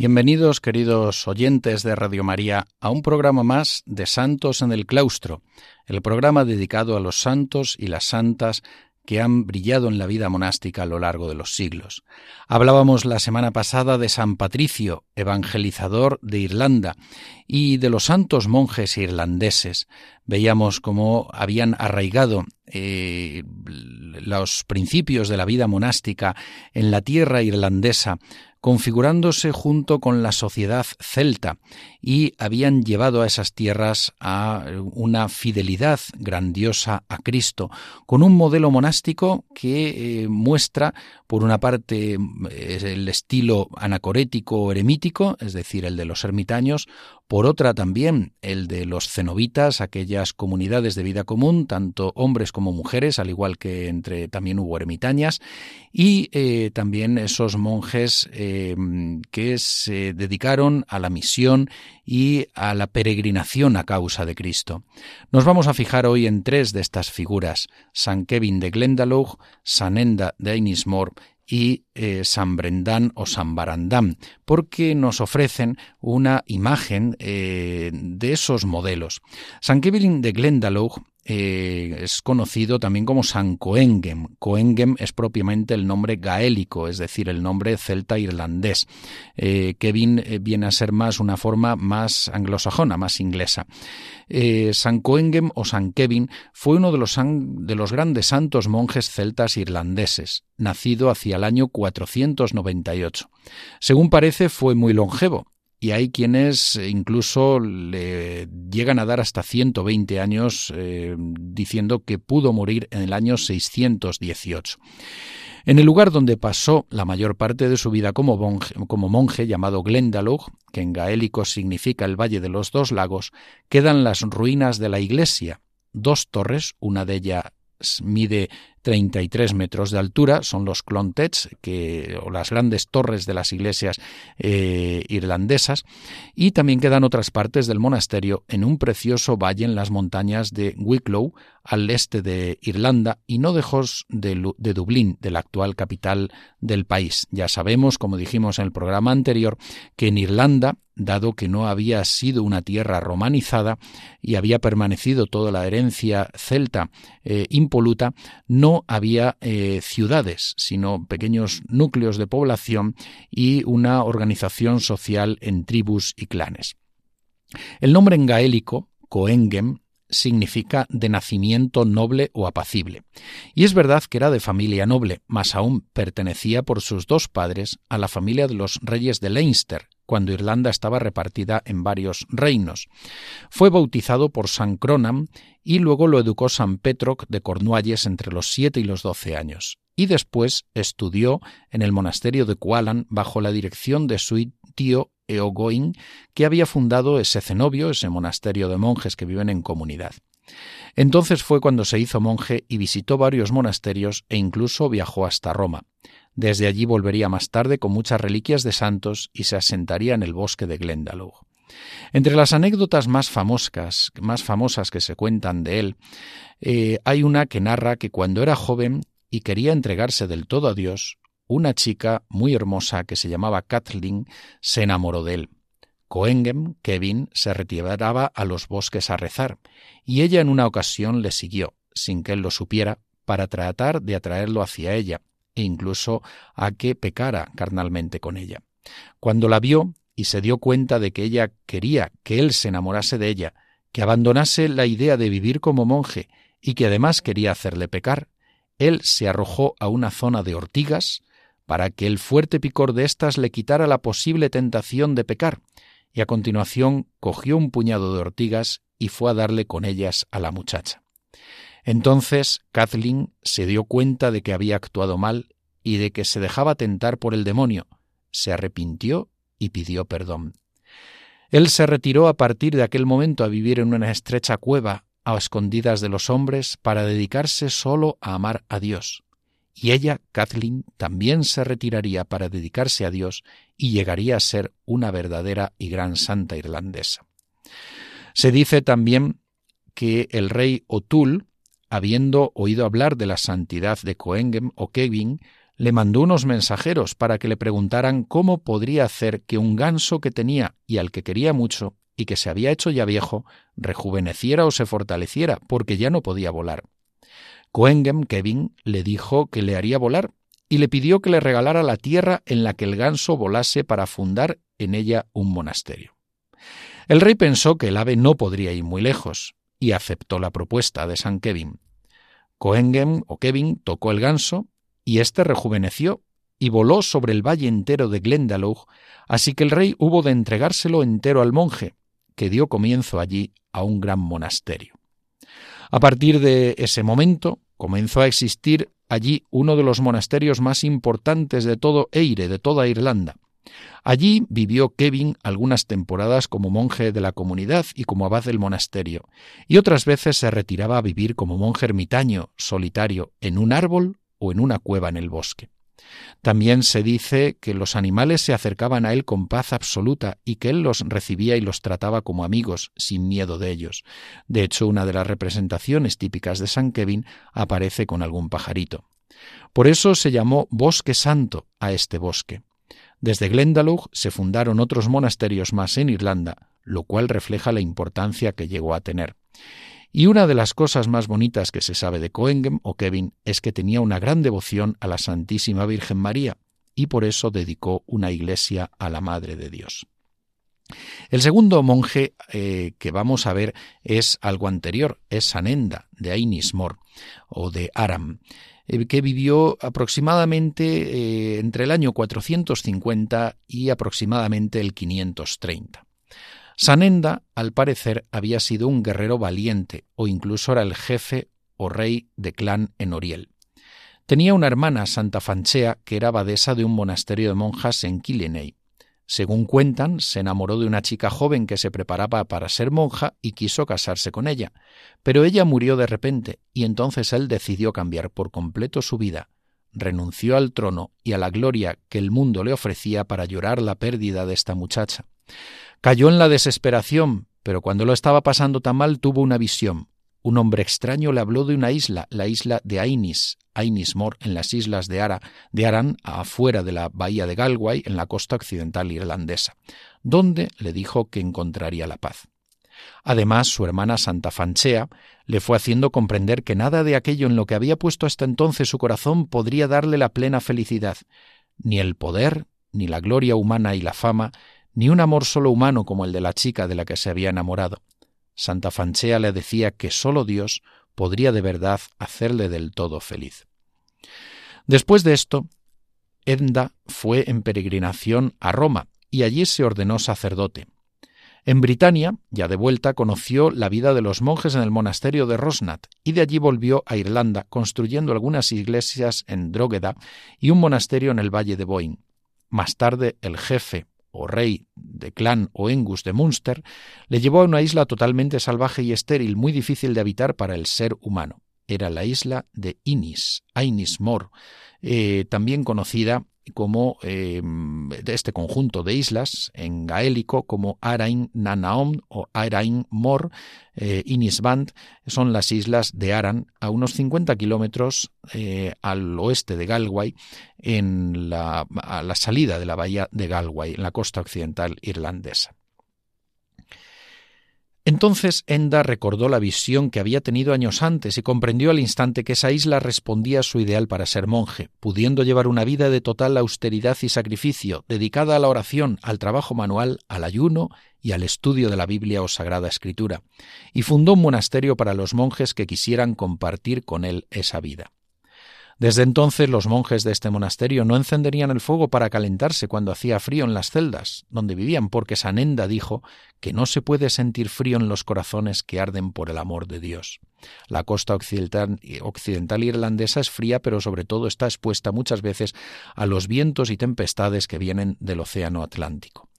Bienvenidos, queridos oyentes de Radio María, a un programa más de Santos en el Claustro, el programa dedicado a los santos y las santas que han brillado en la vida monástica a lo largo de los siglos. Hablábamos la semana pasada de San Patricio, evangelizador de Irlanda, y de los santos monjes irlandeses. Veíamos cómo habían arraigado eh, los principios de la vida monástica en la tierra irlandesa, configurándose junto con la sociedad celta y habían llevado a esas tierras a una fidelidad grandiosa a Cristo, con un modelo monástico que eh, muestra, por una parte, el estilo anacorético eremítico, es decir, el de los ermitaños, por otra también el de los cenobitas, aquellas comunidades de vida común, tanto hombres como mujeres, al igual que entre también hubo ermitañas, y eh, también esos monjes eh, que se dedicaron a la misión y a la peregrinación a causa de Cristo. Nos vamos a fijar hoy en tres de estas figuras, San Kevin de Glendalough, San Enda de Ainismore y eh, San Brendan o San Barandán, porque nos ofrecen una imagen eh, de esos modelos. San Kevin de Glendalough eh, es conocido también como San Coengem. Coengem es propiamente el nombre gaélico, es decir, el nombre celta irlandés. Kevin viene a ser más una forma más anglosajona, más inglesa. San Coengem o San Kevin fue uno de los, de los grandes santos monjes celtas irlandeses, nacido hacia el año 498. Según parece, fue muy longevo, y hay quienes incluso le llegan a dar hasta 120 años eh, diciendo que pudo morir en el año 618. En el lugar donde pasó la mayor parte de su vida como monje, como monje llamado Glendalough, que en gaélico significa el Valle de los Dos Lagos, quedan las ruinas de la iglesia, dos torres, una de ellas mide 33 metros de altura, son los clontets, que, o las grandes torres de las iglesias eh, irlandesas, y también quedan otras partes del monasterio en un precioso valle en las montañas de Wicklow, al este de Irlanda, y no lejos de, de Dublín, de la actual capital del país. Ya sabemos, como dijimos en el programa anterior, que en Irlanda dado que no había sido una tierra romanizada y había permanecido toda la herencia celta eh, impoluta, no había eh, ciudades, sino pequeños núcleos de población y una organización social en tribus y clanes. El nombre en gaélico, Coengem, significa de nacimiento noble o apacible. Y es verdad que era de familia noble, mas aún pertenecía por sus dos padres a la familia de los reyes de Leinster, cuando Irlanda estaba repartida en varios reinos. Fue bautizado por San Cronam y luego lo educó San Petroc de Cornualles entre los siete y los doce años. Y después estudió en el monasterio de Kualan bajo la dirección de su tío Eogoin, que había fundado ese cenobio, ese monasterio de monjes que viven en comunidad. Entonces fue cuando se hizo monje y visitó varios monasterios e incluso viajó hasta Roma. Desde allí volvería más tarde con muchas reliquias de santos y se asentaría en el bosque de Glendalough. Entre las anécdotas más famosas, que se cuentan de él, eh, hay una que narra que cuando era joven y quería entregarse del todo a Dios, una chica muy hermosa que se llamaba Kathleen se enamoró de él. Coengem, Kevin, se retiraba a los bosques a rezar, y ella en una ocasión le siguió, sin que él lo supiera, para tratar de atraerlo hacia ella, e incluso a que pecara carnalmente con ella. Cuando la vio y se dio cuenta de que ella quería que él se enamorase de ella, que abandonase la idea de vivir como monje y que además quería hacerle pecar, él se arrojó a una zona de ortigas, para que el fuerte picor de éstas le quitara la posible tentación de pecar, y a continuación cogió un puñado de ortigas y fue a darle con ellas a la muchacha. Entonces Kathleen se dio cuenta de que había actuado mal y de que se dejaba tentar por el demonio, se arrepintió y pidió perdón. Él se retiró a partir de aquel momento a vivir en una estrecha cueva a escondidas de los hombres para dedicarse solo a amar a Dios. Y ella, Kathleen, también se retiraría para dedicarse a Dios y llegaría a ser una verdadera y gran santa irlandesa. Se dice también que el rey O'Toole, habiendo oído hablar de la santidad de Coengem o Kevin, le mandó unos mensajeros para que le preguntaran cómo podría hacer que un ganso que tenía y al que quería mucho y que se había hecho ya viejo, rejuveneciera o se fortaleciera, porque ya no podía volar. Coengem, Kevin, le dijo que le haría volar y le pidió que le regalara la tierra en la que el ganso volase para fundar en ella un monasterio. El rey pensó que el ave no podría ir muy lejos y aceptó la propuesta de San Kevin. Coengem o Kevin tocó el ganso y éste rejuveneció y voló sobre el valle entero de Glendalough, así que el rey hubo de entregárselo entero al monje, que dio comienzo allí a un gran monasterio. A partir de ese momento comenzó a existir allí uno de los monasterios más importantes de todo Eire, de toda Irlanda, Allí vivió Kevin algunas temporadas como monje de la comunidad y como abad del monasterio, y otras veces se retiraba a vivir como monje ermitaño, solitario, en un árbol o en una cueva en el bosque. También se dice que los animales se acercaban a él con paz absoluta y que él los recibía y los trataba como amigos, sin miedo de ellos. De hecho, una de las representaciones típicas de San Kevin aparece con algún pajarito. Por eso se llamó Bosque Santo a este bosque. Desde Glendalough se fundaron otros monasterios más en Irlanda, lo cual refleja la importancia que llegó a tener. Y una de las cosas más bonitas que se sabe de Coengem o Kevin es que tenía una gran devoción a la Santísima Virgen María y por eso dedicó una iglesia a la Madre de Dios. El segundo monje eh, que vamos a ver es algo anterior, es Sanenda de Ainismor o de Aram. Eh, que vivió aproximadamente eh, entre el año 450 y aproximadamente el 530. Sanenda, al parecer, había sido un guerrero valiente o incluso era el jefe o rey de clan en Oriel. Tenía una hermana, Santa Fanchea, que era abadesa de un monasterio de monjas en Killeney. Según cuentan, se enamoró de una chica joven que se preparaba para ser monja y quiso casarse con ella, pero ella murió de repente y entonces él decidió cambiar por completo su vida, renunció al trono y a la gloria que el mundo le ofrecía para llorar la pérdida de esta muchacha. Cayó en la desesperación, pero cuando lo estaba pasando tan mal tuvo una visión. Un hombre extraño le habló de una isla, la isla de Ainis, Ainismore, en las islas de, Ara, de Aran, afuera de la bahía de Galway, en la costa occidental irlandesa, donde le dijo que encontraría la paz. Además, su hermana Santa Fanchea le fue haciendo comprender que nada de aquello en lo que había puesto hasta entonces su corazón podría darle la plena felicidad, ni el poder, ni la gloria humana y la fama, ni un amor solo humano como el de la chica de la que se había enamorado. Santa Fanchea le decía que sólo Dios podría de verdad hacerle del todo feliz. Después de esto, Edda fue en peregrinación a Roma y allí se ordenó sacerdote. En Britania, ya de vuelta, conoció la vida de los monjes en el monasterio de Rosnat y de allí volvió a Irlanda, construyendo algunas iglesias en Drogheda y un monasterio en el valle de Boyne. Más tarde, el jefe o rey de clan o engus de Munster, le llevó a una isla totalmente salvaje y estéril, muy difícil de habitar para el ser humano. Era la isla de Inis, Ainis Mor, eh, también conocida como eh, este conjunto de islas en gaélico como Arain Nanaom o Arain Mor, eh, Inisband, son las islas de Aran a unos 50 kilómetros eh, al oeste de Galway, en a la salida de la bahía de Galway, en la costa occidental irlandesa. Entonces Enda recordó la visión que había tenido años antes y comprendió al instante que esa isla respondía a su ideal para ser monje, pudiendo llevar una vida de total austeridad y sacrificio, dedicada a la oración, al trabajo manual, al ayuno y al estudio de la Biblia o Sagrada Escritura, y fundó un monasterio para los monjes que quisieran compartir con él esa vida. Desde entonces los monjes de este monasterio no encenderían el fuego para calentarse cuando hacía frío en las celdas donde vivían, porque Sanenda dijo que no se puede sentir frío en los corazones que arden por el amor de Dios. La costa occidental, occidental irlandesa es fría, pero sobre todo está expuesta muchas veces a los vientos y tempestades que vienen del océano Atlántico.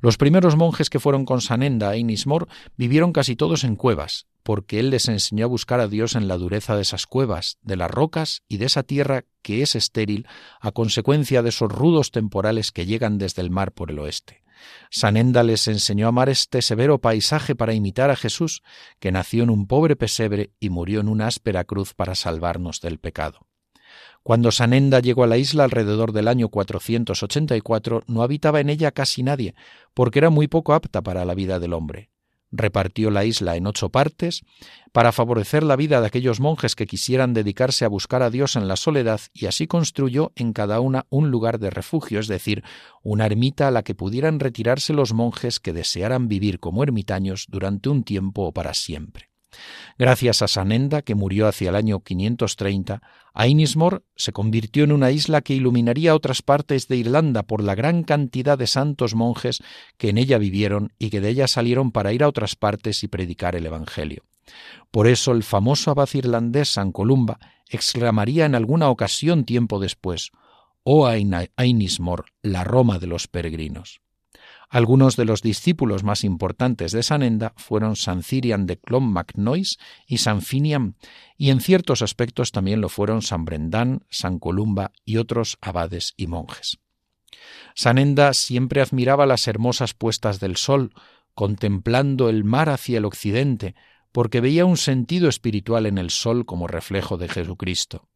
Los primeros monjes que fueron con Sanenda a Inismor vivieron casi todos en cuevas, porque él les enseñó a buscar a Dios en la dureza de esas cuevas, de las rocas y de esa tierra que es estéril a consecuencia de esos rudos temporales que llegan desde el mar por el oeste. Sanenda les enseñó a amar este severo paisaje para imitar a Jesús, que nació en un pobre pesebre y murió en una áspera cruz para salvarnos del pecado. Cuando Sanenda llegó a la isla alrededor del año 484, no habitaba en ella casi nadie, porque era muy poco apta para la vida del hombre repartió la isla en ocho partes para favorecer la vida de aquellos monjes que quisieran dedicarse a buscar a Dios en la soledad y así construyó en cada una un lugar de refugio, es decir, una ermita a la que pudieran retirarse los monjes que desearan vivir como ermitaños durante un tiempo o para siempre. Gracias a Sanenda, que murió hacia el año 530, Ainismor se convirtió en una isla que iluminaría otras partes de Irlanda por la gran cantidad de santos monjes que en ella vivieron y que de ella salieron para ir a otras partes y predicar el Evangelio. Por eso el famoso abad irlandés San Columba exclamaría en alguna ocasión tiempo después, Oh Ainismor, la Roma de los peregrinos. Algunos de los discípulos más importantes de Sanenda fueron San Cirian de Clonmacnois y San Finian, y en ciertos aspectos también lo fueron San Brendan, San Columba y otros abades y monjes. Sanenda siempre admiraba las hermosas puestas del sol, contemplando el mar hacia el occidente, porque veía un sentido espiritual en el sol como reflejo de Jesucristo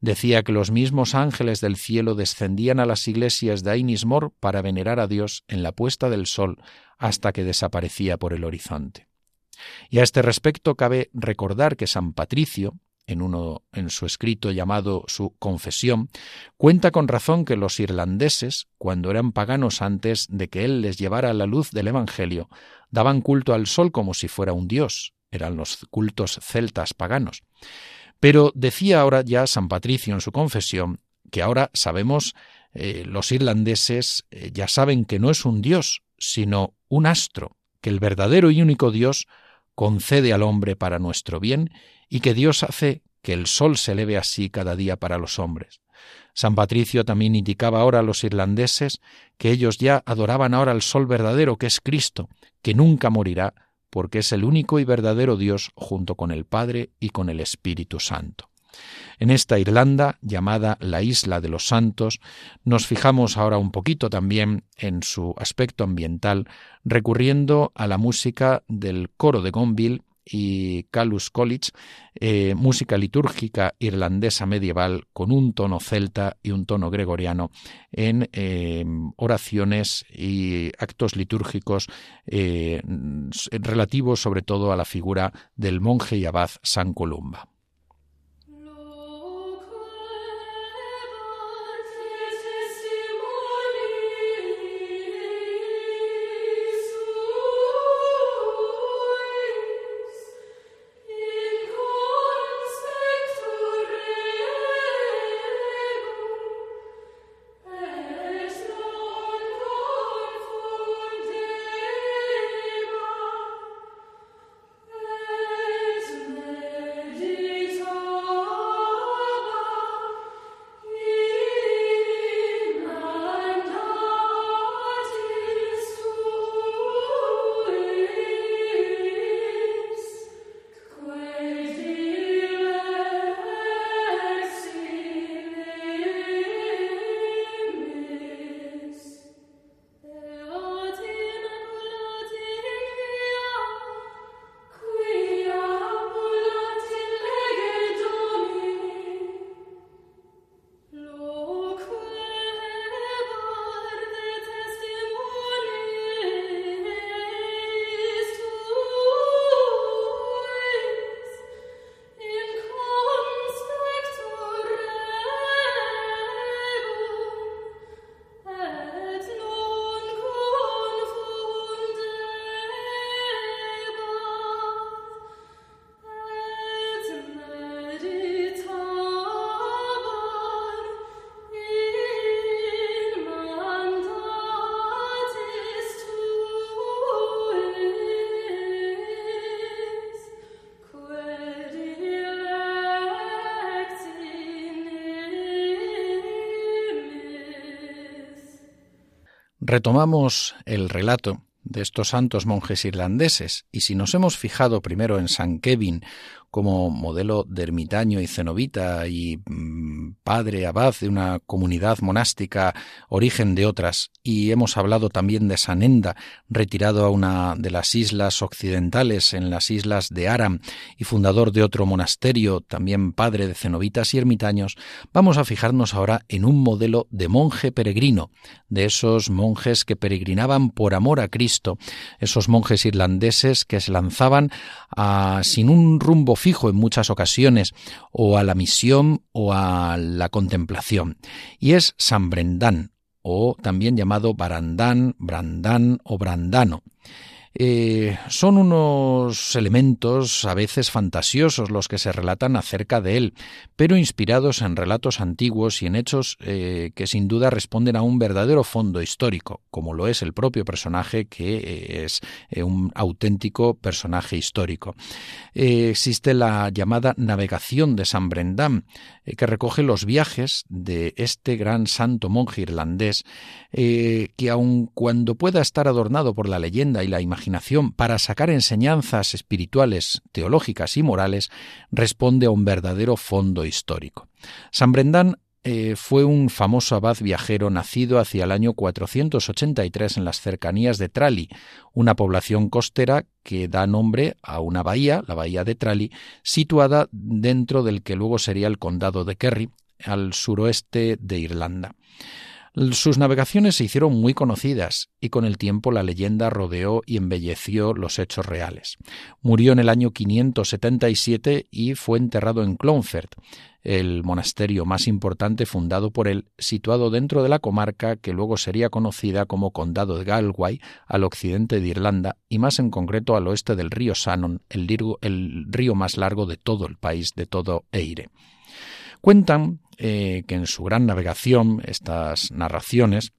decía que los mismos ángeles del cielo descendían a las iglesias de Ainismor para venerar a Dios en la puesta del sol hasta que desaparecía por el horizonte. Y a este respecto cabe recordar que San Patricio, en uno en su escrito llamado su Confesión, cuenta con razón que los irlandeses, cuando eran paganos antes de que él les llevara la luz del Evangelio, daban culto al sol como si fuera un dios, eran los cultos celtas paganos. Pero decía ahora ya San Patricio en su confesión que ahora sabemos, eh, los irlandeses eh, ya saben que no es un dios, sino un astro, que el verdadero y único Dios concede al hombre para nuestro bien y que Dios hace que el sol se eleve así cada día para los hombres. San Patricio también indicaba ahora a los irlandeses que ellos ya adoraban ahora al sol verdadero, que es Cristo, que nunca morirá porque es el único y verdadero Dios junto con el Padre y con el Espíritu Santo. En esta Irlanda, llamada la Isla de los Santos, nos fijamos ahora un poquito también en su aspecto ambiental, recurriendo a la música del coro de Gonville y Calus College, eh, música litúrgica irlandesa medieval con un tono celta y un tono gregoriano en eh, oraciones y actos litúrgicos eh, relativos sobre todo a la figura del monje y abad San Columba. Retomamos el relato de estos santos monjes irlandeses, y si nos hemos fijado primero en San Kevin como modelo de ermitaño y cenobita y mm, padre abad de una comunidad monástica, origen de otras, y hemos hablado también de Sanenda, retirado a una de las islas occidentales en las islas de Aram y fundador de otro monasterio, también padre de cenobitas y ermitaños, vamos a fijarnos ahora en un modelo de monje peregrino, de esos monjes que peregrinaban por amor a Cristo, esos monjes irlandeses que se lanzaban a, sin un rumbo fijo en muchas ocasiones, o a la misión o a la contemplación, y es San Brendan, o también llamado Barandán, Brandán o Brandano. Eh, son unos elementos a veces fantasiosos los que se relatan acerca de él, pero inspirados en relatos antiguos y en hechos eh, que sin duda responden a un verdadero fondo histórico, como lo es el propio personaje que eh, es un auténtico personaje histórico. existe la llamada navegación de San Brendan, que recoge los viajes de este gran santo monje irlandés, que aun cuando pueda estar adornado por la leyenda y la imaginación, para sacar enseñanzas espirituales, teológicas y morales, responde a un verdadero fondo histórico. San Brendan eh, fue un famoso abad viajero nacido hacia el año 483 en las cercanías de Trali, una población costera que da nombre a una bahía, la bahía de Trali, situada dentro del que luego sería el condado de Kerry, al suroeste de Irlanda. Sus navegaciones se hicieron muy conocidas y con el tiempo la leyenda rodeó y embelleció los hechos reales. Murió en el año 577 y fue enterrado en Clonfert, el monasterio más importante fundado por él, situado dentro de la comarca que luego sería conocida como Condado de Galway, al occidente de Irlanda y más en concreto al oeste del río Shannon, el, el río más largo de todo el país, de todo Eire. Cuentan eh, que en su gran navegación, estas narraciones,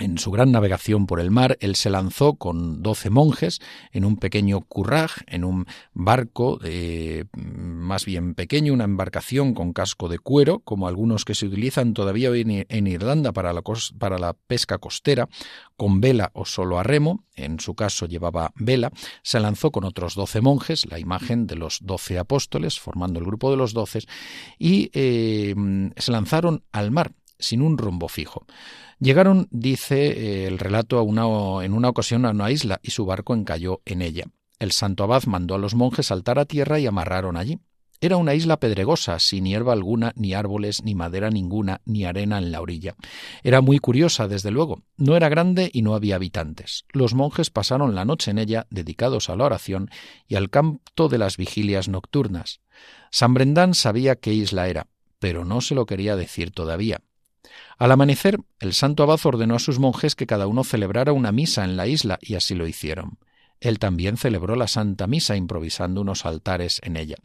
en su gran navegación por el mar, él se lanzó con doce monjes en un pequeño curraj, en un barco eh, más bien pequeño, una embarcación con casco de cuero, como algunos que se utilizan todavía hoy en, Irlanda para la, pesca costera, con vela o solo a remo, en su caso llevaba vela, se lanzó con otros doce monjes, la imagen de los doce apóstoles, formando el grupo de los doce, y eh, se lanzaron al mar sin un rumbo fijo. Llegaron, dice eh, el relato, a una, en una ocasión a una isla y su barco encalló en ella. El santo abad mandó a los monjes saltar a tierra y amarraron allí. Era una isla pedregosa, sin hierba alguna, ni árboles, ni madera ninguna, ni arena en la orilla. Era muy curiosa, desde luego. No era grande y no había habitantes. Los monjes pasaron la noche en ella, dedicados a la oración y al canto de las vigilias nocturnas. San Brendán sabía qué isla era, pero no se lo quería decir todavía. Al amanecer, el santo abad ordenó a sus monjes que cada uno celebrara una misa en la isla, y así lo hicieron. Él también celebró la Santa Misa improvisando unos altares en ella.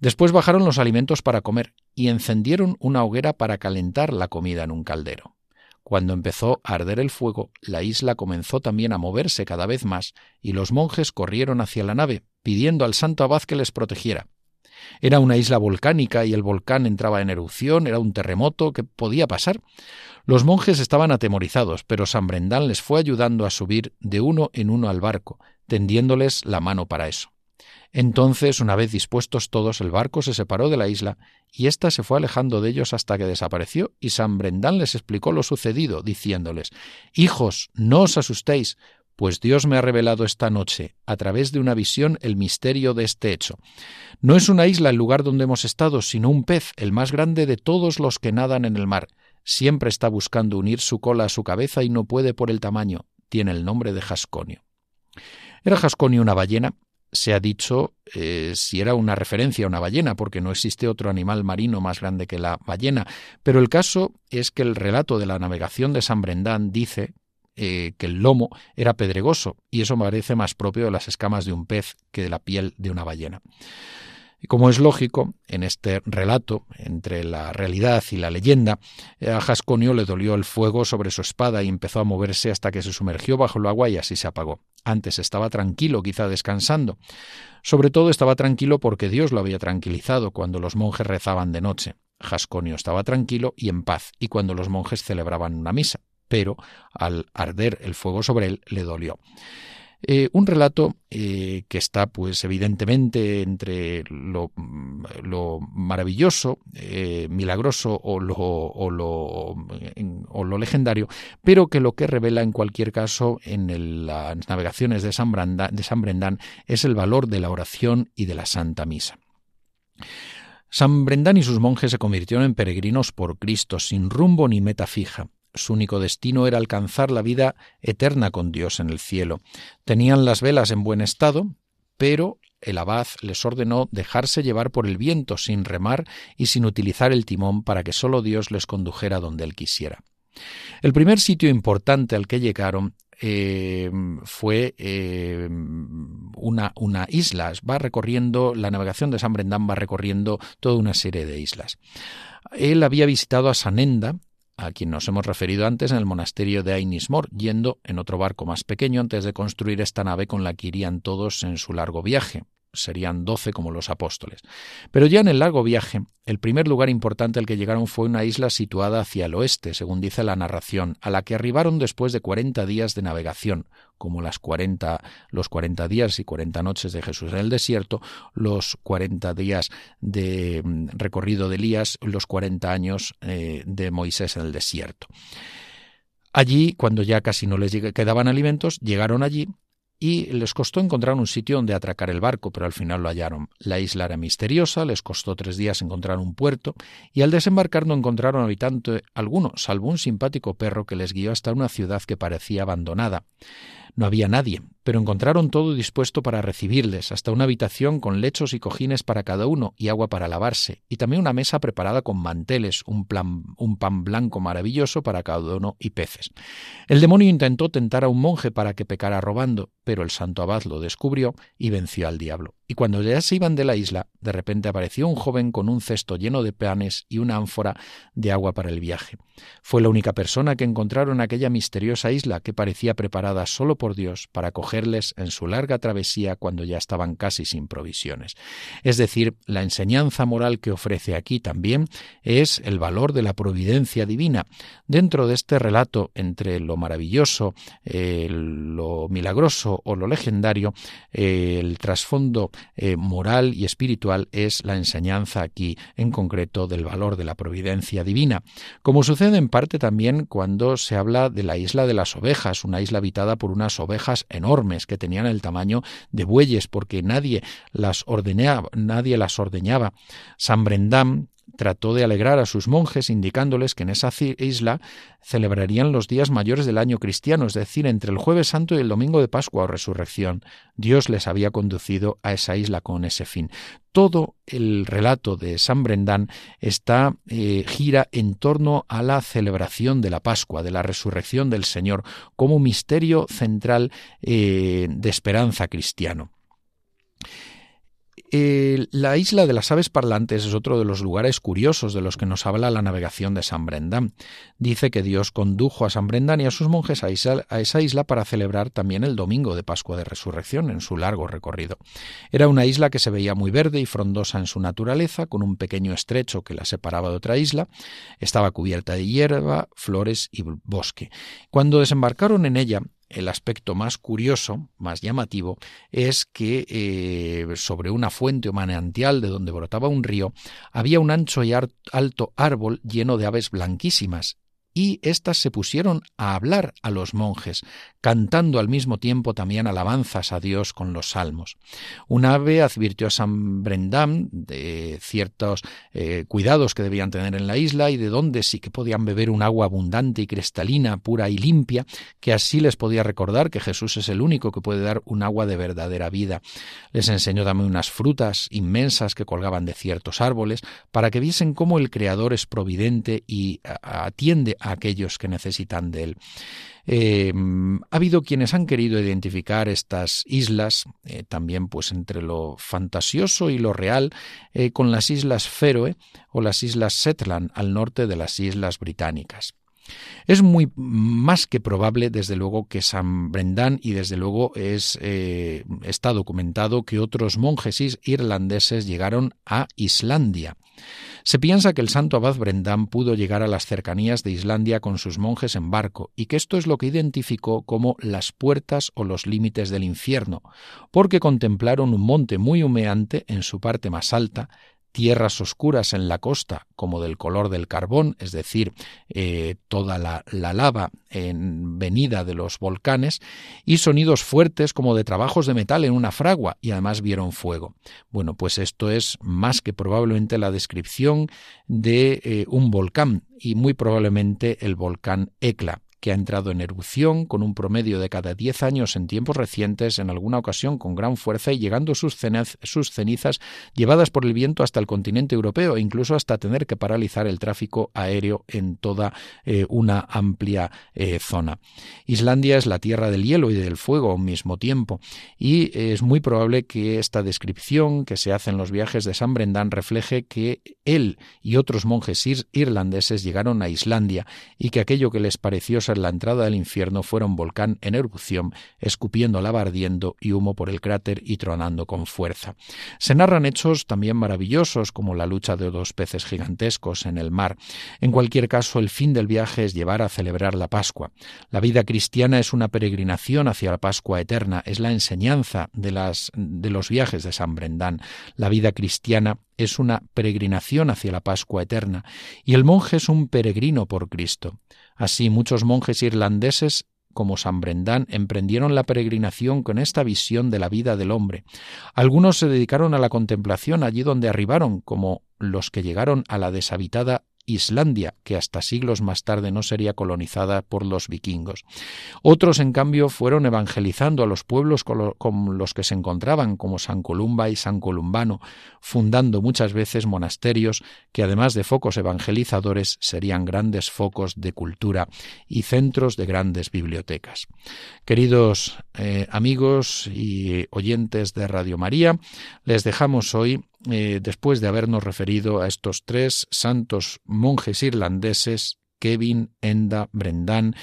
Después bajaron los alimentos para comer y encendieron una hoguera para calentar la comida en un caldero. Cuando empezó a arder el fuego, la isla comenzó también a moverse cada vez más y los monjes corrieron hacia la nave, pidiendo al santo abad que les protegiera. Era una isla volcánica y el volcán entraba en erupción, era un terremoto que podía pasar. Los monjes estaban atemorizados, pero San Brendán les fue ayudando a subir de uno en uno al barco, tendiéndoles la mano para eso. Entonces, una vez dispuestos todos, el barco se separó de la isla y ésta se fue alejando de ellos hasta que desapareció, y San Brendán les explicó lo sucedido, diciéndoles Hijos, no os asustéis, pues Dios me ha revelado esta noche, a través de una visión, el misterio de este hecho. No es una isla el lugar donde hemos estado, sino un pez, el más grande de todos los que nadan en el mar. Siempre está buscando unir su cola a su cabeza y no puede por el tamaño. Tiene el nombre de Jasconio. ¿Era Jasconio una ballena? Se ha dicho eh, si era una referencia a una ballena, porque no existe otro animal marino más grande que la ballena, pero el caso es que el relato de la navegación de San Brendán dice eh, que el lomo era pedregoso, y eso parece más propio de las escamas de un pez que de la piel de una ballena. Y como es lógico, en este relato, entre la realidad y la leyenda, eh, a Jasconio le dolió el fuego sobre su espada y empezó a moverse hasta que se sumergió bajo el agua y así se apagó. Antes estaba tranquilo, quizá descansando. Sobre todo estaba tranquilo porque Dios lo había tranquilizado cuando los monjes rezaban de noche. Jasconio estaba tranquilo y en paz, y cuando los monjes celebraban una misa pero al arder el fuego sobre él le dolió. Eh, un relato eh, que está, pues, evidentemente entre lo, lo maravilloso, eh, milagroso o lo, legendario, pero que lo que revela en cualquier caso en las navegaciones de San, de San Brendán es el valor de la oración y de la Santa Misa. San Brendán y sus monjes se convirtieron en peregrinos por Cristo, sin rumbo ni meta fija. Su único destino era alcanzar la vida eterna con Dios en el cielo. Tenían las velas en buen estado, pero el abad les ordenó dejarse llevar por el viento sin remar y sin utilizar el timón para que sólo Dios les condujera donde él quisiera. El primer sitio importante al que llegaron eh, fue eh, una, una, isla. Va recorriendo, la navegación de San Brendán va recorriendo toda una serie de islas. Él había visitado a Sanenda, a quien nos hemos referido antes en el monasterio de Ainismor, yendo en otro barco más pequeño antes de construir esta nave con la que irían todos en su largo viaje serían doce como los apóstoles. Pero ya en el largo viaje, el primer lugar importante al que llegaron fue una isla situada hacia el oeste, según dice la narración, a la que arribaron después de cuarenta días de navegación, como las cuarenta, los cuarenta días y cuarenta noches de Jesús en el desierto, los cuarenta días de mm, recorrido de Elías, los cuarenta años eh, de Moisés en el desierto. Allí, cuando ya casi no les quedaban alimentos, llegaron allí y les costó encontrar un sitio donde atracar el barco, pero al final lo hallaron. La isla era misteriosa, les costó tres días encontrar un puerto, y al desembarcar no encontraron habitante alguno, salvo un simpático perro que les guió hasta una ciudad que parecía abandonada. No había nadie, pero encontraron todo dispuesto para recibirles, hasta una habitación con lechos y cojines para cada uno y agua para lavarse, y también una mesa preparada con manteles, un, un pan blanco maravilloso para cada uno y peces. El demonio intentó tentar a un monje para que pecara robando, pero el santo abad lo descubrió y venció al diablo. Y cuando ya se iban de la isla, de repente apareció un joven con un cesto lleno de panes y una ánfora de agua para el viaje. Fue la única persona que encontraron en aquella misteriosa isla que parecía preparada solo por Dios para acogerles en su larga travesía cuando ya estaban casi sin provisiones. Es decir, la enseñanza moral que ofrece aquí también es el valor de la providencia divina. Dentro de este relato entre lo maravilloso, eh, lo milagroso o lo legendario, eh, el trasfondo eh, moral y espiritual es la enseñanza aquí en concreto del valor de la providencia divina, como sucede en parte también cuando se habla de la isla de las ovejas, una isla habitada por unas ovejas enormes que tenían el tamaño de bueyes porque nadie las ordenaba, nadie las ordeñaba. San Brendam trató de alegrar a sus monjes indicándoles que en esa isla celebrarían los días mayores del año cristiano, es decir, entre el jueves santo y el domingo de Pascua o resurrección. Dios les había conducido a esa isla con ese fin. Todo el relato de San Brendán está eh, gira en torno a la celebración de la Pascua, de la resurrección del Señor, como misterio central eh, de esperanza cristiano la isla de las aves parlantes es otro de los lugares curiosos de los que nos habla la navegación de San Brendan. Dice que Dios condujo a San Brendan y a sus monjes a esa isla para celebrar también el domingo de Pascua de Resurrección en su largo recorrido. Era una isla que se veía muy verde y frondosa en su naturaleza, con un pequeño estrecho que la separaba de otra isla. Estaba cubierta de hierba, flores y bosque. Cuando desembarcaron en ella, el aspecto más curioso, más llamativo, es que eh, sobre una fuente o manantial de donde brotaba un río había un ancho y alto árbol lleno de aves blanquísimas, y éstas se pusieron a hablar a los monjes, cantando al mismo tiempo también alabanzas a Dios con los salmos. Un ave advirtió a San Brendam de ciertos eh, cuidados que debían tener en la isla y de dónde sí que podían beber un agua abundante y cristalina, pura y limpia, que así les podía recordar que Jesús es el único que puede dar un agua de verdadera vida. Les enseñó también unas frutas inmensas que colgaban de ciertos árboles para que viesen cómo el Creador es providente y atiende aquellos que necesitan de él. Eh, ha habido quienes han querido identificar estas islas, eh, también pues entre lo fantasioso y lo real, eh, con las islas Feroe o las islas Shetland al norte de las islas británicas. Es muy más que probable, desde luego, que San Brendan y desde luego eh, está documentado que otros monjes irlandeses llegaron a Islandia. Se piensa que el santo abad Brendan pudo llegar a las cercanías de Islandia con sus monjes en barco y que esto es lo que identificó como las puertas o los límites del infierno, porque contemplaron un monte muy humeante en su parte más alta, tierras oscuras en la costa, como del color del carbón, es decir, eh, toda la, la, lava en venida de los volcanes, y sonidos fuertes como de trabajos de metal en una fragua, y además vieron fuego. Bueno, pues esto es más que probablemente la descripción de eh, un volcán, y muy probablemente el volcán Ekla que ha entrado en erupción con un promedio de cada diez años en tiempos recientes, en alguna ocasión con gran fuerza y llegando sus, cenizas llevadas por el viento hasta el continente europeo e incluso hasta tener que paralizar el tráfico aéreo en toda eh, una amplia eh, zona. Islandia es la tierra del hielo y del fuego al mismo tiempo y es muy probable que esta descripción que se hace en los viajes de San Brendan refleje que él y otros monjes irlandeses llegaron a Islandia y que aquello que les pareció ser la entrada del infierno fuera un volcán en erupción, escupiendo lava ardiendo y humo por el cráter y tronando con fuerza. Se narran hechos también maravillosos, como la lucha de dos peces gigantescos en el mar. En cualquier caso, el fin del viaje es llevar a celebrar la Pascua. La vida cristiana es una peregrinación hacia la Pascua eterna, es la enseñanza de, las, de los viajes de San Brendán. La vida cristiana es una peregrinación hacia la Pascua eterna, y el monje es un peregrino por Cristo. Así muchos monjes irlandeses como San Brendan emprendieron la peregrinación con esta visión de la vida del hombre. Algunos se dedicaron a la contemplación allí donde arribaron, como los que llegaron a la deshabitada Islandia, que hasta siglos más tarde no sería colonizada por los vikingos. Otros, en cambio, fueron evangelizando a los pueblos con los que se encontraban, como San Columba y San Columbano, fundando muchas veces monasterios que, además de focos evangelizadores, serían grandes focos de cultura y centros de grandes bibliotecas. Queridos eh, amigos y oyentes de Radio María, les dejamos hoy eh, después de habernos referido a estos tres santos monjes irlandeses, Kevin, Enda, Brendan,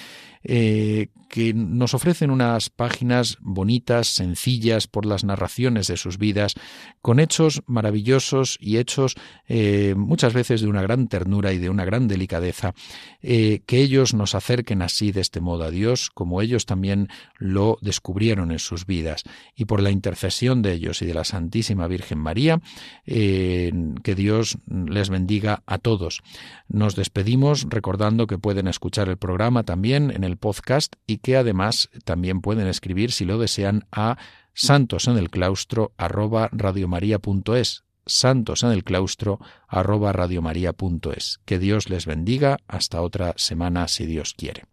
eh, que nos ofrecen unas páginas bonitas, sencillas por las narraciones de sus vidas, con hechos maravillosos y hechos eh, muchas veces de una gran ternura y de una gran delicadeza, eh, que ellos nos acerquen así de este modo a Dios, como ellos también lo descubrieron en sus vidas. Y por la intercesión de ellos y de la Santísima Virgen María, que Dios les bendiga a todos. Nos despedimos recordando que pueden escuchar el programa también en el podcast y que además también pueden escribir si lo desean a santos en el claustro arroba radiomaria.es santos en el claustro arroba radiomaria.es. Que Dios les bendiga hasta otra semana si Dios quiere.